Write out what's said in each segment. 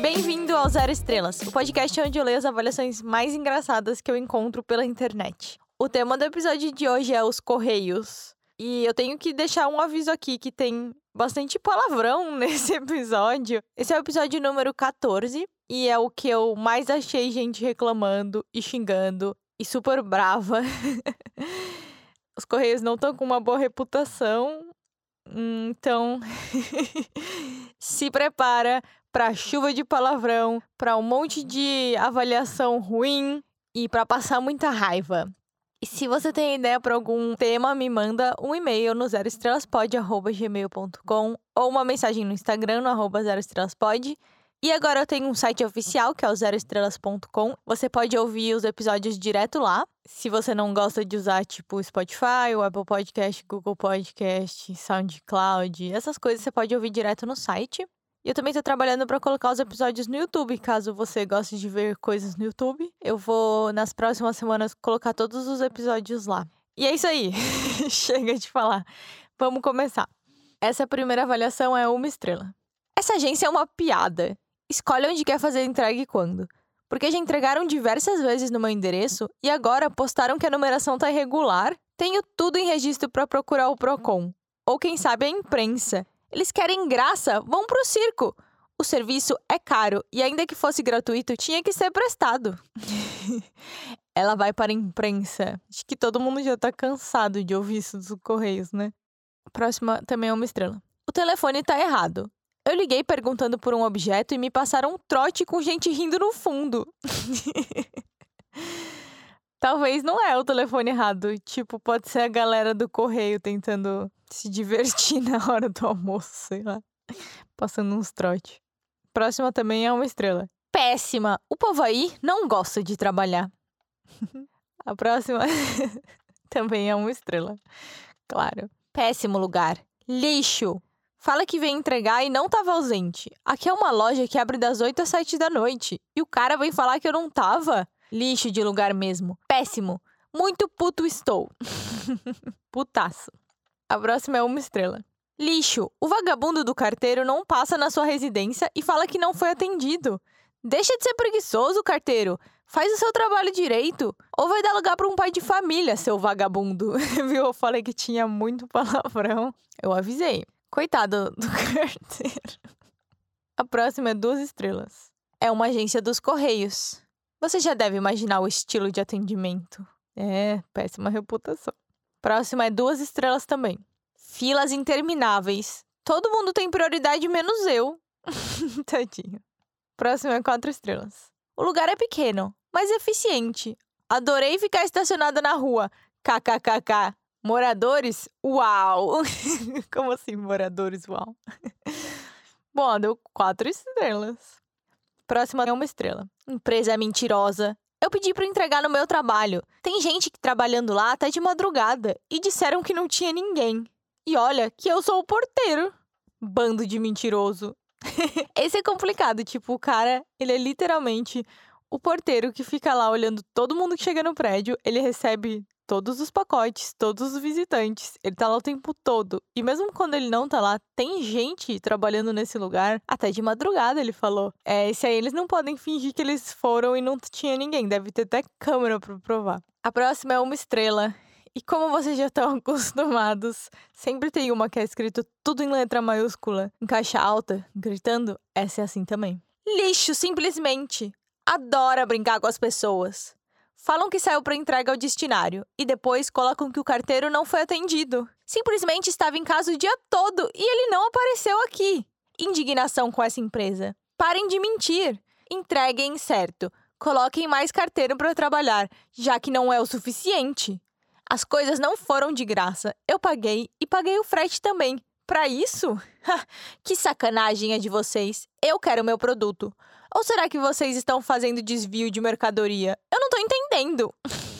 Bem-vindo ao Zero Estrelas, o podcast onde eu leio as avaliações mais engraçadas que eu encontro pela internet. O tema do episódio de hoje é os Correios. E eu tenho que deixar um aviso aqui que tem bastante palavrão nesse episódio. Esse é o episódio número 14 e é o que eu mais achei gente reclamando e xingando e super brava. Os Correios não estão com uma boa reputação, então se prepara para chuva de palavrão, para um monte de avaliação ruim e para passar muita raiva. E se você tem ideia para algum tema, me manda um e-mail no zeroestrelaspod.gmail.com ou uma mensagem no Instagram no arroba zeroestrelaspod. E agora eu tenho um site oficial, que é o zeroestrelas.com. Você pode ouvir os episódios direto lá. Se você não gosta de usar, tipo, Spotify, Apple Podcast, Google Podcast, SoundCloud, essas coisas, você pode ouvir direto no site. E eu também estou trabalhando para colocar os episódios no YouTube, caso você goste de ver coisas no YouTube. Eu vou, nas próximas semanas, colocar todos os episódios lá. E é isso aí. Chega de falar. Vamos começar. Essa primeira avaliação é uma estrela. Essa agência é uma piada. Escolhe onde quer fazer a entrega e quando. Porque já entregaram diversas vezes no meu endereço e agora postaram que a numeração tá irregular. Tenho tudo em registro para procurar o Procon. Ou quem sabe a imprensa. Eles querem graça, vão pro circo. O serviço é caro e, ainda que fosse gratuito, tinha que ser prestado. Ela vai para a imprensa. Acho que todo mundo já tá cansado de ouvir isso dos Correios, né? Próxima também é uma estrela. O telefone tá errado. Eu liguei perguntando por um objeto e me passaram um trote com gente rindo no fundo. Talvez não é o telefone errado. Tipo, pode ser a galera do correio tentando se divertir na hora do almoço, sei lá. Passando uns trote. Próxima também é uma estrela. Péssima! O povo aí não gosta de trabalhar. a próxima também é uma estrela. Claro. Péssimo lugar. Lixo! Fala que vem entregar e não tava ausente. Aqui é uma loja que abre das 8 às 7 da noite. E o cara vem falar que eu não tava? Lixo de lugar mesmo. Péssimo. Muito puto estou. Putaço. A próxima é uma estrela. Lixo. O vagabundo do carteiro não passa na sua residência e fala que não foi atendido. Deixa de ser preguiçoso, carteiro. Faz o seu trabalho direito. Ou vai dar lugar para um pai de família, seu vagabundo. Viu? Eu falei que tinha muito palavrão. Eu avisei. Coitado do carteiro. A próxima é duas estrelas. É uma agência dos Correios. Você já deve imaginar o estilo de atendimento. É, péssima reputação. Próxima é duas estrelas também. Filas intermináveis. Todo mundo tem prioridade, menos eu. Tadinho. Próximo é quatro estrelas. O lugar é pequeno, mas eficiente. Adorei ficar estacionada na rua. KKKK. Moradores? Uau! Como assim, moradores? Uau! Bom, deu quatro estrelas. Próxima é uma estrela. Empresa mentirosa. Eu pedi para entregar no meu trabalho. Tem gente trabalhando lá até de madrugada e disseram que não tinha ninguém. E olha que eu sou o porteiro. Bando de mentiroso. Esse é complicado, tipo, o cara, ele é literalmente o porteiro que fica lá olhando todo mundo que chega no prédio, ele recebe todos os pacotes, todos os visitantes. Ele tá lá o tempo todo. E mesmo quando ele não tá lá, tem gente trabalhando nesse lugar até de madrugada, ele falou. É, esse aí eles não podem fingir que eles foram e não tinha ninguém. Deve ter até câmera para provar. A próxima é uma estrela. E como vocês já estão acostumados, sempre tem uma que é escrito tudo em letra maiúscula, em caixa alta, gritando. Essa é assim também. Lixo, simplesmente. Adora brincar com as pessoas. Falam que saiu para entrega ao destinário e depois colocam que o carteiro não foi atendido. Simplesmente estava em casa o dia todo e ele não apareceu aqui. Indignação com essa empresa. Parem de mentir. Entreguem certo. Coloquem mais carteiro para trabalhar, já que não é o suficiente. As coisas não foram de graça. Eu paguei e paguei o frete também. Para isso? que sacanagem é de vocês. Eu quero meu produto. Ou será que vocês estão fazendo desvio de mercadoria? Eu não tô entendendo.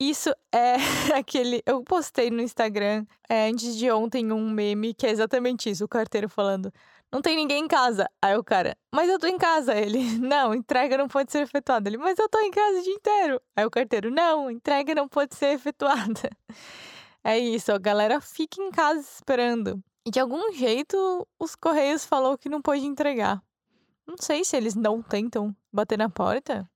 Isso é aquele. Eu postei no Instagram é, antes de ontem um meme que é exatamente isso: o carteiro falando. não tem ninguém em casa. Aí o cara, mas eu tô em casa. Ele, não, entrega não pode ser efetuada. Ele, mas eu tô em casa o dia inteiro. Aí o carteiro, não, entrega não pode ser efetuada. É isso, a galera fica em casa esperando. E de algum jeito, os Correios falou que não pode entregar. Não sei se eles não tentam bater na porta.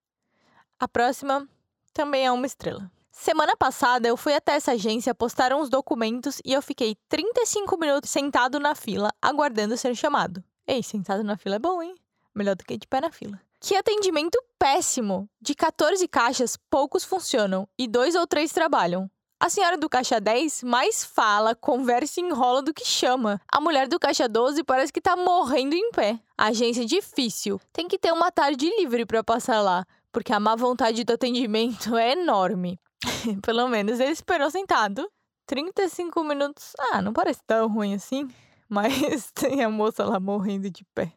A próxima também é uma estrela. Semana passada eu fui até essa agência, postaram os documentos e eu fiquei 35 minutos sentado na fila, aguardando ser chamado. Ei, sentado na fila é bom, hein? Melhor do que de pé na fila. Que atendimento péssimo! De 14 caixas, poucos funcionam e dois ou três trabalham. A senhora do caixa 10 mais fala, conversa e enrola do que chama. A mulher do caixa 12 parece que tá morrendo em pé. A agência é difícil. Tem que ter uma tarde livre para passar lá, porque a má vontade do atendimento é enorme. Pelo menos ele esperou sentado. 35 minutos. Ah, não parece tão ruim assim. Mas tem a moça lá morrendo de pé.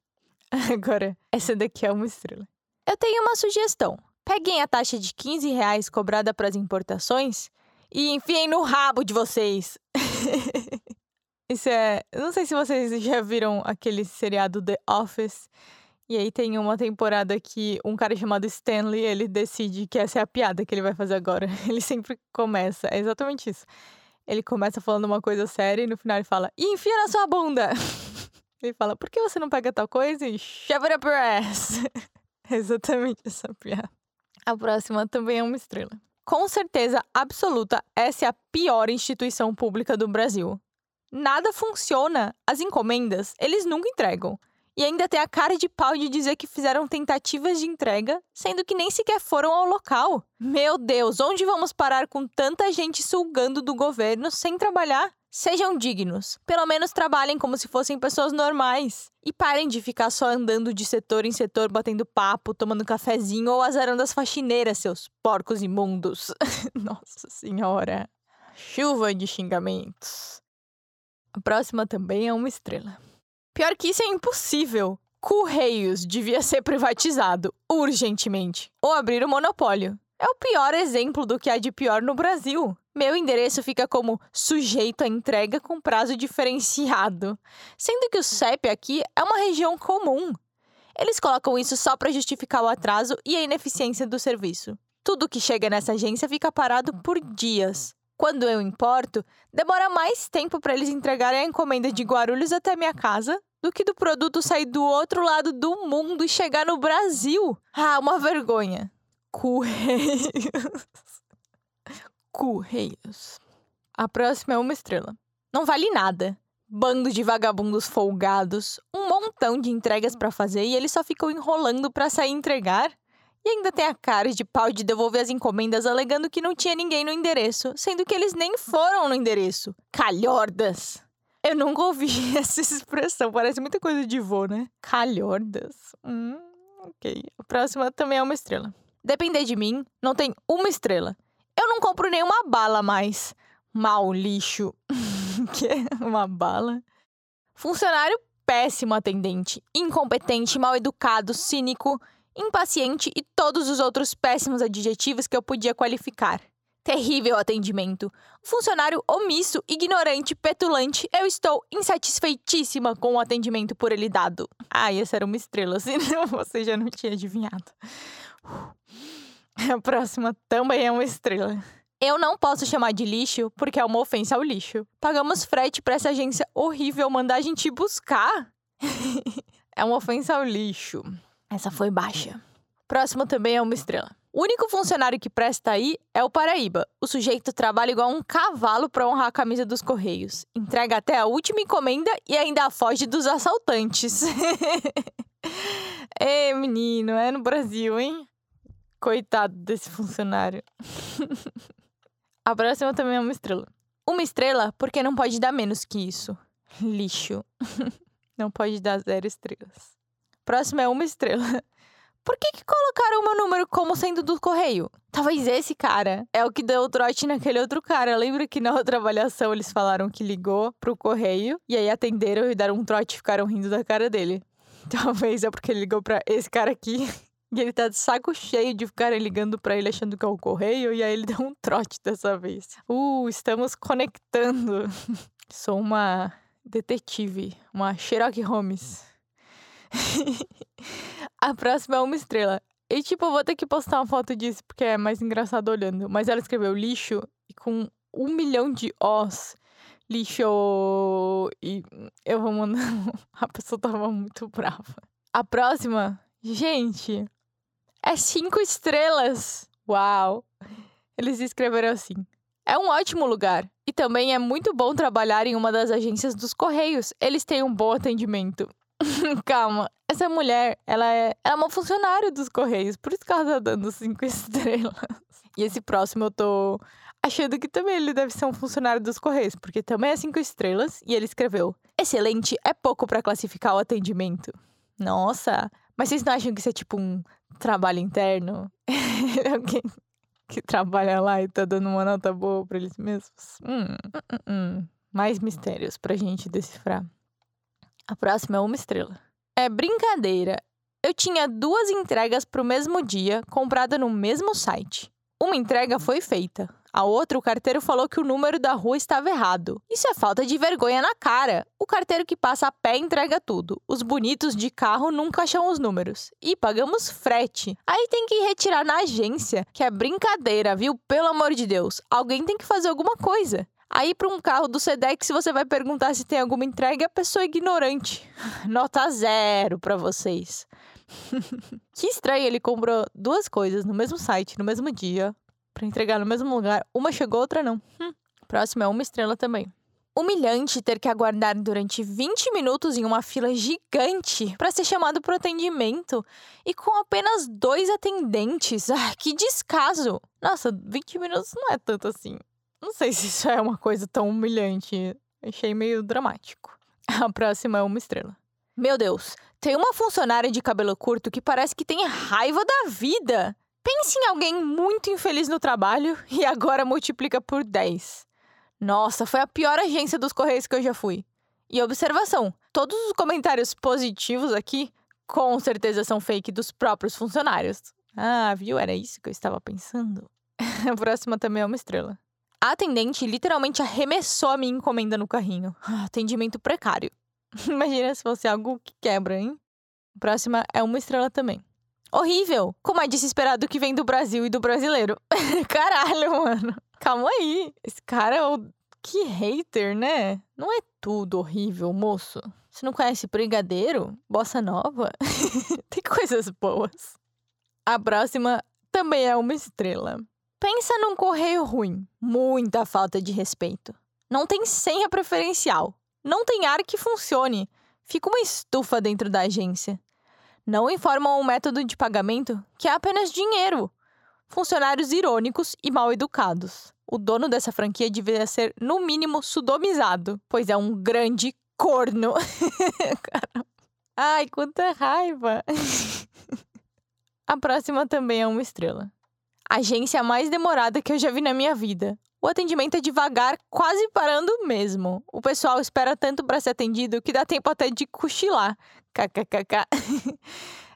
Agora, essa daqui é uma estrela. Eu tenho uma sugestão. Peguem a taxa de 15 reais cobrada para as importações e enfiem no rabo de vocês. Isso é. Não sei se vocês já viram aquele seriado The Office. E aí tem uma temporada que um cara chamado Stanley, ele decide que essa é a piada que ele vai fazer agora. Ele sempre começa, é exatamente isso. Ele começa falando uma coisa séria e no final ele fala, e enfia na sua bunda! Ele fala, por que você não pega tal coisa e shove it up your ass? É exatamente essa piada. A próxima também é uma estrela. Com certeza absoluta, essa é a pior instituição pública do Brasil. Nada funciona. As encomendas, eles nunca entregam. E ainda tem a cara de pau de dizer que fizeram tentativas de entrega, sendo que nem sequer foram ao local. Meu Deus, onde vamos parar com tanta gente sugando do governo sem trabalhar? Sejam dignos. Pelo menos trabalhem como se fossem pessoas normais. E parem de ficar só andando de setor em setor, batendo papo, tomando cafezinho ou azarando as faxineiras, seus porcos imundos. Nossa Senhora. Chuva de xingamentos. A próxima também é uma estrela. Pior que isso é impossível. Correios devia ser privatizado urgentemente ou abrir o monopólio. É o pior exemplo do que há de pior no Brasil. Meu endereço fica como sujeito à entrega com prazo diferenciado, sendo que o CEP aqui é uma região comum. Eles colocam isso só para justificar o atraso e a ineficiência do serviço. Tudo que chega nessa agência fica parado por dias. Quando eu importo, demora mais tempo para eles entregarem a encomenda de Guarulhos até minha casa do que do produto sair do outro lado do mundo e chegar no Brasil. Ah, uma vergonha. Correios. Correios. A próxima é uma estrela. Não vale nada. Bando de vagabundos folgados, um montão de entregas para fazer e eles só ficam enrolando para sair entregar. E ainda tem a cara de pau de devolver as encomendas alegando que não tinha ninguém no endereço, sendo que eles nem foram no endereço. Calhordas! Eu nunca ouvi essa expressão, parece muita coisa de vô, né? Calhordas. Hum, ok. A próxima também é uma estrela. Depender de mim, não tem uma estrela. Eu não compro nenhuma bala mais. Mal lixo. que é uma bala? Funcionário péssimo atendente, incompetente, mal educado, cínico impaciente e todos os outros péssimos adjetivos que eu podia qualificar. Terrível atendimento. Funcionário omisso, ignorante, petulante. Eu estou insatisfeitíssima com o atendimento por ele dado. Ah, essa era uma estrela, senão você já não tinha adivinhado. A próxima também é uma estrela. Eu não posso chamar de lixo porque é uma ofensa ao lixo. Pagamos frete para essa agência horrível mandar a gente buscar. é uma ofensa ao lixo. Essa foi baixa. Próximo também é uma estrela. O único funcionário que presta aí é o Paraíba. O sujeito trabalha igual um cavalo para honrar a camisa dos Correios. Entrega até a última encomenda e ainda foge dos assaltantes. Ê, menino, é no Brasil, hein? Coitado desse funcionário. a próxima também é uma estrela. Uma estrela porque não pode dar menos que isso. Lixo. não pode dar zero estrelas. Próximo é uma estrela. Por que, que colocaram o meu número como sendo do correio? Talvez esse cara é o que deu o trote naquele outro cara. Lembra que na outra avaliação eles falaram que ligou pro correio e aí atenderam e deram um trote e ficaram rindo da cara dele. Talvez é porque ele ligou pra esse cara aqui e ele tá de saco cheio de ficarem ligando para ele achando que é o correio e aí ele deu um trote dessa vez. Uh, estamos conectando. Sou uma detetive, uma Sherlock Holmes. a próxima é uma estrela. E, tipo, eu vou ter que postar uma foto disso porque é mais engraçado olhando. Mas ela escreveu lixo e com um milhão de Os. Lixo. E eu vou mandar. A pessoa tava muito brava. A próxima, gente, é cinco estrelas. Uau! Eles escreveram assim. É um ótimo lugar. E também é muito bom trabalhar em uma das agências dos Correios. Eles têm um bom atendimento. Calma, essa mulher, ela é, ela é uma funcionária dos Correios, por isso que ela tá dando cinco estrelas. E esse próximo eu tô achando que também ele deve ser um funcionário dos Correios, porque também é cinco estrelas e ele escreveu: Excelente, é pouco para classificar o atendimento. Nossa, mas vocês não acham que isso é tipo um trabalho interno? Alguém que trabalha lá e tá dando uma nota boa para eles mesmos? Hum, hum, hum, hum. Mais mistérios pra gente decifrar. A próxima é uma estrela. É brincadeira. Eu tinha duas entregas para o mesmo dia, comprada no mesmo site. Uma entrega foi feita. A outra, o carteiro falou que o número da rua estava errado. Isso é falta de vergonha na cara. O carteiro que passa a pé entrega tudo. Os bonitos de carro nunca acham os números. E pagamos frete. Aí tem que retirar na agência, que é brincadeira, viu? Pelo amor de Deus. Alguém tem que fazer alguma coisa. Aí, para um carro do Sedex, você vai perguntar se tem alguma entrega, a pessoa é ignorante. Nota zero para vocês. que estranho, ele comprou duas coisas no mesmo site, no mesmo dia, para entregar no mesmo lugar. Uma chegou, outra não. Hum. Próximo é uma estrela também. Humilhante ter que aguardar durante 20 minutos em uma fila gigante para ser chamado para atendimento e com apenas dois atendentes. Ah, que descaso! Nossa, 20 minutos não é tanto assim. Não sei se isso é uma coisa tão humilhante. Achei meio dramático. A próxima é uma estrela. Meu Deus, tem uma funcionária de cabelo curto que parece que tem raiva da vida. Pense em alguém muito infeliz no trabalho e agora multiplica por 10. Nossa, foi a pior agência dos Correios que eu já fui. E observação: todos os comentários positivos aqui com certeza são fake dos próprios funcionários. Ah, viu? Era isso que eu estava pensando. a próxima também é uma estrela. A atendente literalmente arremessou a minha encomenda no carrinho. Atendimento precário. Imagina se fosse algo que quebra, hein? A próxima é uma estrela também. Horrível! Como é desesperado que vem do Brasil e do brasileiro. Caralho, mano. Calma aí. Esse cara é o. Que hater, né? Não é tudo horrível, moço. Você não conhece Brigadeiro? Bossa Nova? Tem coisas boas. A próxima também é uma estrela. Pensa num correio ruim. Muita falta de respeito. Não tem senha preferencial. Não tem ar que funcione. Fica uma estufa dentro da agência. Não informam o método de pagamento, que é apenas dinheiro. Funcionários irônicos e mal educados. O dono dessa franquia deveria ser, no mínimo, sudomizado, pois é um grande corno. Ai, quanta raiva! A próxima também é uma estrela agência mais demorada que eu já vi na minha vida. O atendimento é devagar, quase parando mesmo. O pessoal espera tanto para ser atendido que dá tempo até de cochilar. KKKK.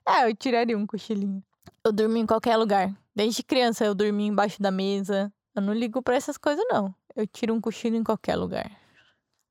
é, eu tiraria um cochilinho. Eu durmo em qualquer lugar. Desde criança eu dormi embaixo da mesa. Eu não ligo para essas coisas, não. Eu tiro um cochilo em qualquer lugar.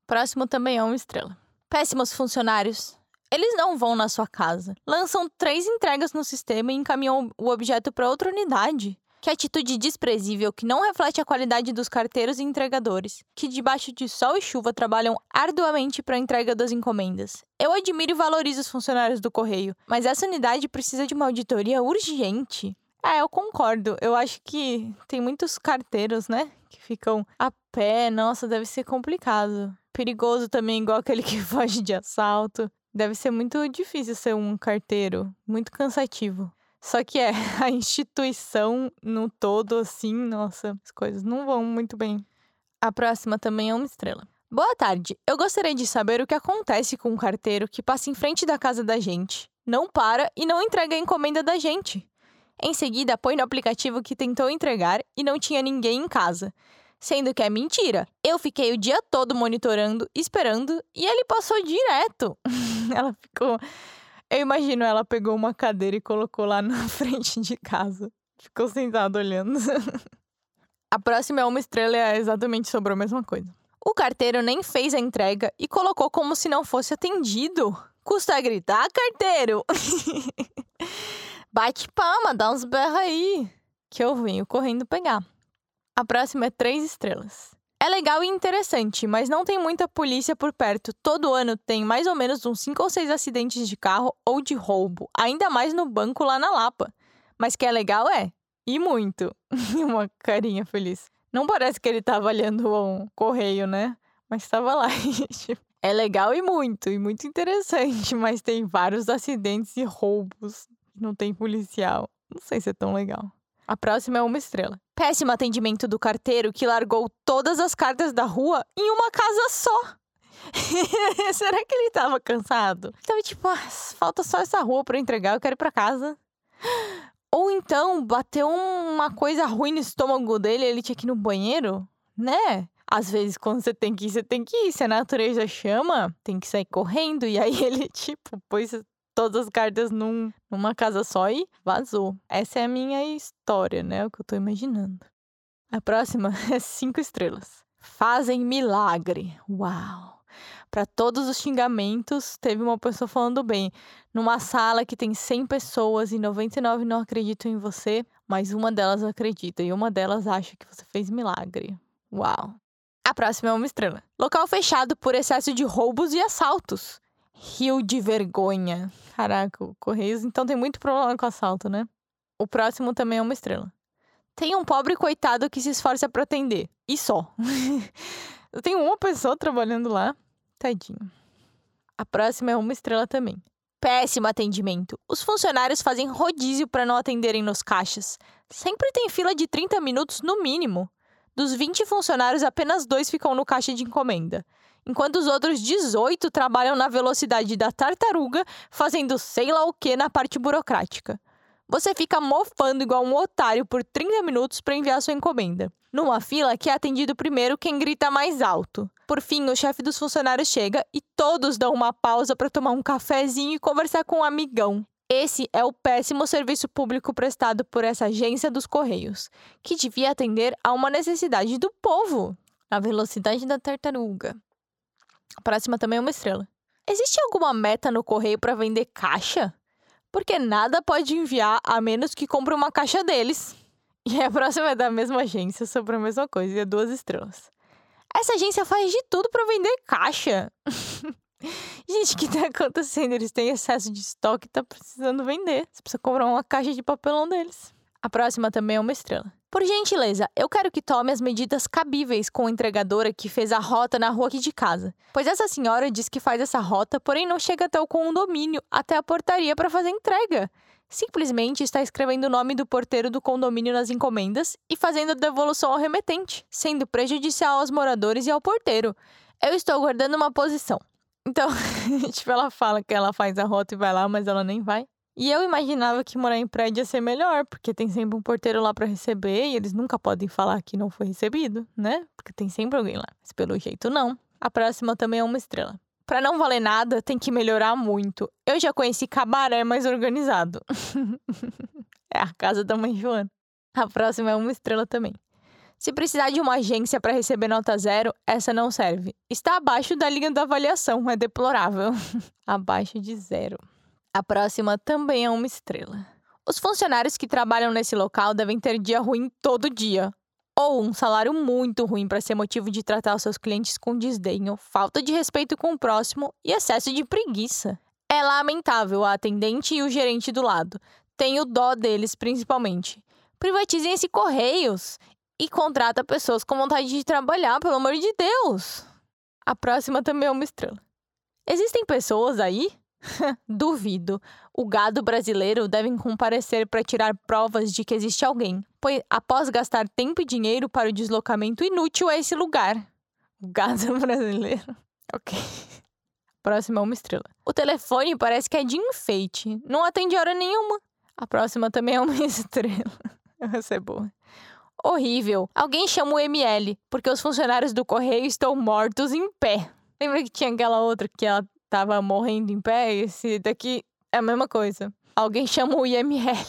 Próximo também é uma estrela. Péssimos funcionários. Eles não vão na sua casa. Lançam três entregas no sistema e encaminham o objeto para outra unidade. Que atitude desprezível que não reflete a qualidade dos carteiros e entregadores, que debaixo de sol e chuva trabalham arduamente para a entrega das encomendas. Eu admiro e valorizo os funcionários do correio, mas essa unidade precisa de uma auditoria urgente. É, eu concordo. Eu acho que tem muitos carteiros, né? Que ficam a pé. Nossa, deve ser complicado. Perigoso também, igual aquele que foge de assalto. Deve ser muito difícil ser um carteiro. Muito cansativo. Só que é, a instituição no todo, assim, nossa, as coisas não vão muito bem. A próxima também é uma estrela. Boa tarde. Eu gostaria de saber o que acontece com um carteiro que passa em frente da casa da gente, não para e não entrega a encomenda da gente. Em seguida, põe no aplicativo que tentou entregar e não tinha ninguém em casa. Sendo que é mentira. Eu fiquei o dia todo monitorando, esperando, e ele passou direto. Ela ficou eu imagino ela pegou uma cadeira e colocou lá na frente de casa. Ficou sentada olhando. a próxima é uma estrela e é exatamente sobre a mesma coisa. O carteiro nem fez a entrega e colocou como se não fosse atendido. Custa gritar, carteiro? Bate palma, dá uns berros aí, que eu venho correndo pegar. A próxima é três estrelas. É legal e interessante, mas não tem muita polícia por perto. Todo ano tem mais ou menos uns 5 ou 6 acidentes de carro ou de roubo, ainda mais no banco lá na Lapa. Mas que é legal é, e muito. Uma carinha feliz. Não parece que ele tá olhando um correio, né? Mas estava lá. é legal e muito, e muito interessante, mas tem vários acidentes e roubos. Não tem policial. Não sei se é tão legal. A próxima é uma estrela. Péssimo atendimento do carteiro que largou todas as cartas da rua em uma casa só. Será que ele tava cansado? Tava tipo, ah, falta só essa rua para entregar, eu quero ir pra casa. Ou então, bateu uma coisa ruim no estômago dele, ele tinha que ir no banheiro, né? Às vezes, quando você tem que ir, você tem que ir. Se a natureza chama, tem que sair correndo. E aí ele, tipo, pôs todas as cartas num, numa casa só e vazou. Essa é a minha história, né? O que eu tô imaginando. A próxima é cinco estrelas. Fazem milagre. Uau! Para todos os xingamentos, teve uma pessoa falando bem. Numa sala que tem 100 pessoas e 99 não acreditam em você, mas uma delas acredita e uma delas acha que você fez milagre. Uau! A próxima é uma estrela. Local fechado por excesso de roubos e assaltos. Rio de vergonha. Caraca, o Correios então tem muito problema com assalto, né? O próximo também é uma estrela. Tem um pobre coitado que se esforça para atender. E só. Eu tenho uma pessoa trabalhando lá. Tadinho. A próxima é uma estrela também. Péssimo atendimento. Os funcionários fazem rodízio para não atenderem nos caixas. Sempre tem fila de 30 minutos no mínimo. Dos 20 funcionários, apenas dois ficam no caixa de encomenda enquanto os outros 18 trabalham na velocidade da tartaruga, fazendo sei lá o que na parte burocrática. Você fica mofando igual um otário por 30 minutos para enviar sua encomenda. Numa fila que é atendido primeiro quem grita mais alto. Por fim, o chefe dos funcionários chega e todos dão uma pausa para tomar um cafezinho e conversar com um amigão. Esse é o péssimo serviço público prestado por essa agência dos Correios, que devia atender a uma necessidade do povo, a velocidade da tartaruga. A próxima também é uma estrela. Existe alguma meta no correio para vender caixa? Porque nada pode enviar a menos que compre uma caixa deles. E a próxima é da mesma agência sobre a mesma coisa e é duas estrelas. Essa agência faz de tudo para vender caixa. Gente, o que tá acontecendo? Eles têm excesso de estoque e tá precisando vender. Você precisa comprar uma caixa de papelão deles. A próxima também é uma estrela. Por gentileza, eu quero que tome as medidas cabíveis com a entregadora que fez a rota na rua aqui de casa. Pois essa senhora diz que faz essa rota, porém não chega até o condomínio, até a portaria para fazer entrega. Simplesmente está escrevendo o nome do porteiro do condomínio nas encomendas e fazendo a devolução ao remetente, sendo prejudicial aos moradores e ao porteiro. Eu estou guardando uma posição. Então, tipo, ela fala que ela faz a rota e vai lá, mas ela nem vai. E eu imaginava que morar em prédio ia ser melhor, porque tem sempre um porteiro lá para receber e eles nunca podem falar que não foi recebido, né? Porque tem sempre alguém lá. Mas pelo jeito não. A próxima também é uma estrela. Para não valer nada, tem que melhorar muito. Eu já conheci cabaré mais organizado. é a casa da mãe Joana. A próxima é uma estrela também. Se precisar de uma agência para receber nota zero, essa não serve. Está abaixo da linha da avaliação, é deplorável. abaixo de zero. A próxima também é uma estrela. Os funcionários que trabalham nesse local devem ter dia ruim todo dia, ou um salário muito ruim para ser motivo de tratar os seus clientes com desdenho, falta de respeito com o próximo e excesso de preguiça. É lamentável a atendente e o gerente do lado. Tenho dó deles, principalmente. Privatizem esse Correios e contrata pessoas com vontade de trabalhar, pelo amor de Deus. A próxima também é uma estrela. Existem pessoas aí Duvido. O gado brasileiro deve comparecer para tirar provas de que existe alguém, pois após gastar tempo e dinheiro para o deslocamento inútil a esse lugar. O gado brasileiro. Ok. Próxima é uma estrela. O telefone parece que é de enfeite. Não atende hora nenhuma. A próxima também é uma estrela. Essa é boa. Horrível. Alguém chama o ML, porque os funcionários do correio estão mortos em pé. Lembra que tinha aquela outra que ela tava morrendo em pé, esse daqui é a mesma coisa. Alguém chama o IML.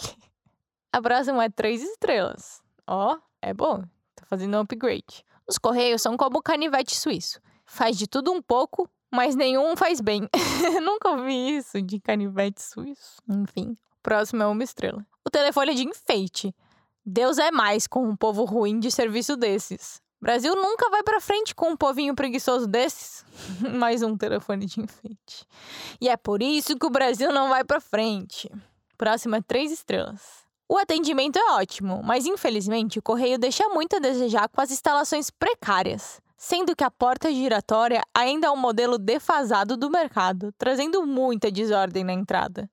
A próxima é três estrelas. Ó, é bom. Tá fazendo um upgrade. Os correios são como o canivete suíço. Faz de tudo um pouco, mas nenhum faz bem. Nunca ouvi isso de canivete suíço. Enfim, próximo é uma estrela. O telefone é de enfeite. Deus é mais com um povo ruim de serviço desses. Brasil nunca vai para frente com um povinho preguiçoso desses. mais um telefone de enfeite. E é por isso que o Brasil não vai para frente. Próximo é três estrelas. O atendimento é ótimo, mas infelizmente o correio deixa muito a desejar com as instalações precárias, sendo que a porta giratória ainda é um modelo defasado do mercado, trazendo muita desordem na entrada.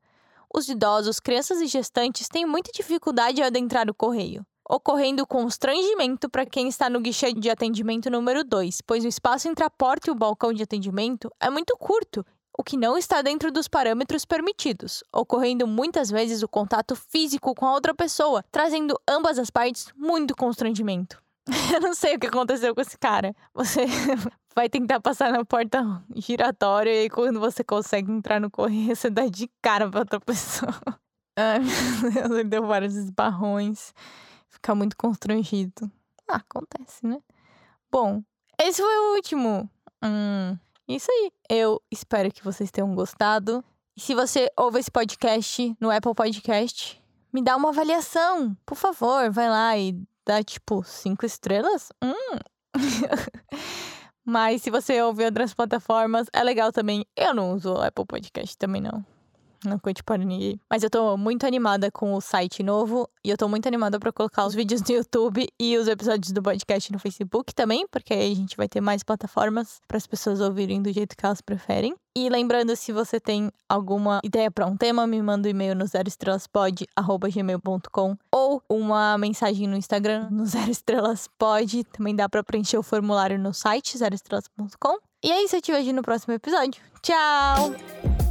Os idosos, crianças e gestantes têm muita dificuldade em adentrar o correio, ocorrendo constrangimento para quem está no guichê de atendimento número 2, pois o espaço entre a porta e o balcão de atendimento é muito curto o que não está dentro dos parâmetros permitidos, ocorrendo muitas vezes o contato físico com a outra pessoa, trazendo ambas as partes muito constrangimento. Eu não sei o que aconteceu com esse cara. Você vai tentar passar na porta giratória e quando você consegue entrar no correio, você dá de cara pra outra pessoa. Ai, meu Deus, ele deu vários esbarrões. Fica muito constrangido. Ah, acontece, né? Bom, esse foi o último. Hum. Isso aí. Eu espero que vocês tenham gostado. E se você ouve esse podcast no Apple Podcast, me dá uma avaliação. Por favor, vai lá e dá tipo cinco estrelas. Hum. Mas se você ouve outras plataformas, é legal também. Eu não uso Apple Podcast também, não. Não conte para ninguém. Mas eu tô muito animada com o site novo. E eu tô muito animada para colocar os vídeos no YouTube e os episódios do podcast no Facebook também, porque aí a gente vai ter mais plataformas para as pessoas ouvirem do jeito que elas preferem. E lembrando, se você tem alguma ideia para um tema, me manda um e-mail no zeroestrelaspod.gmail.com ou uma mensagem no Instagram no zeroestrelaspod. Também dá para preencher o formulário no site zeroestrelas.com. E é isso, eu te vejo no próximo episódio. Tchau!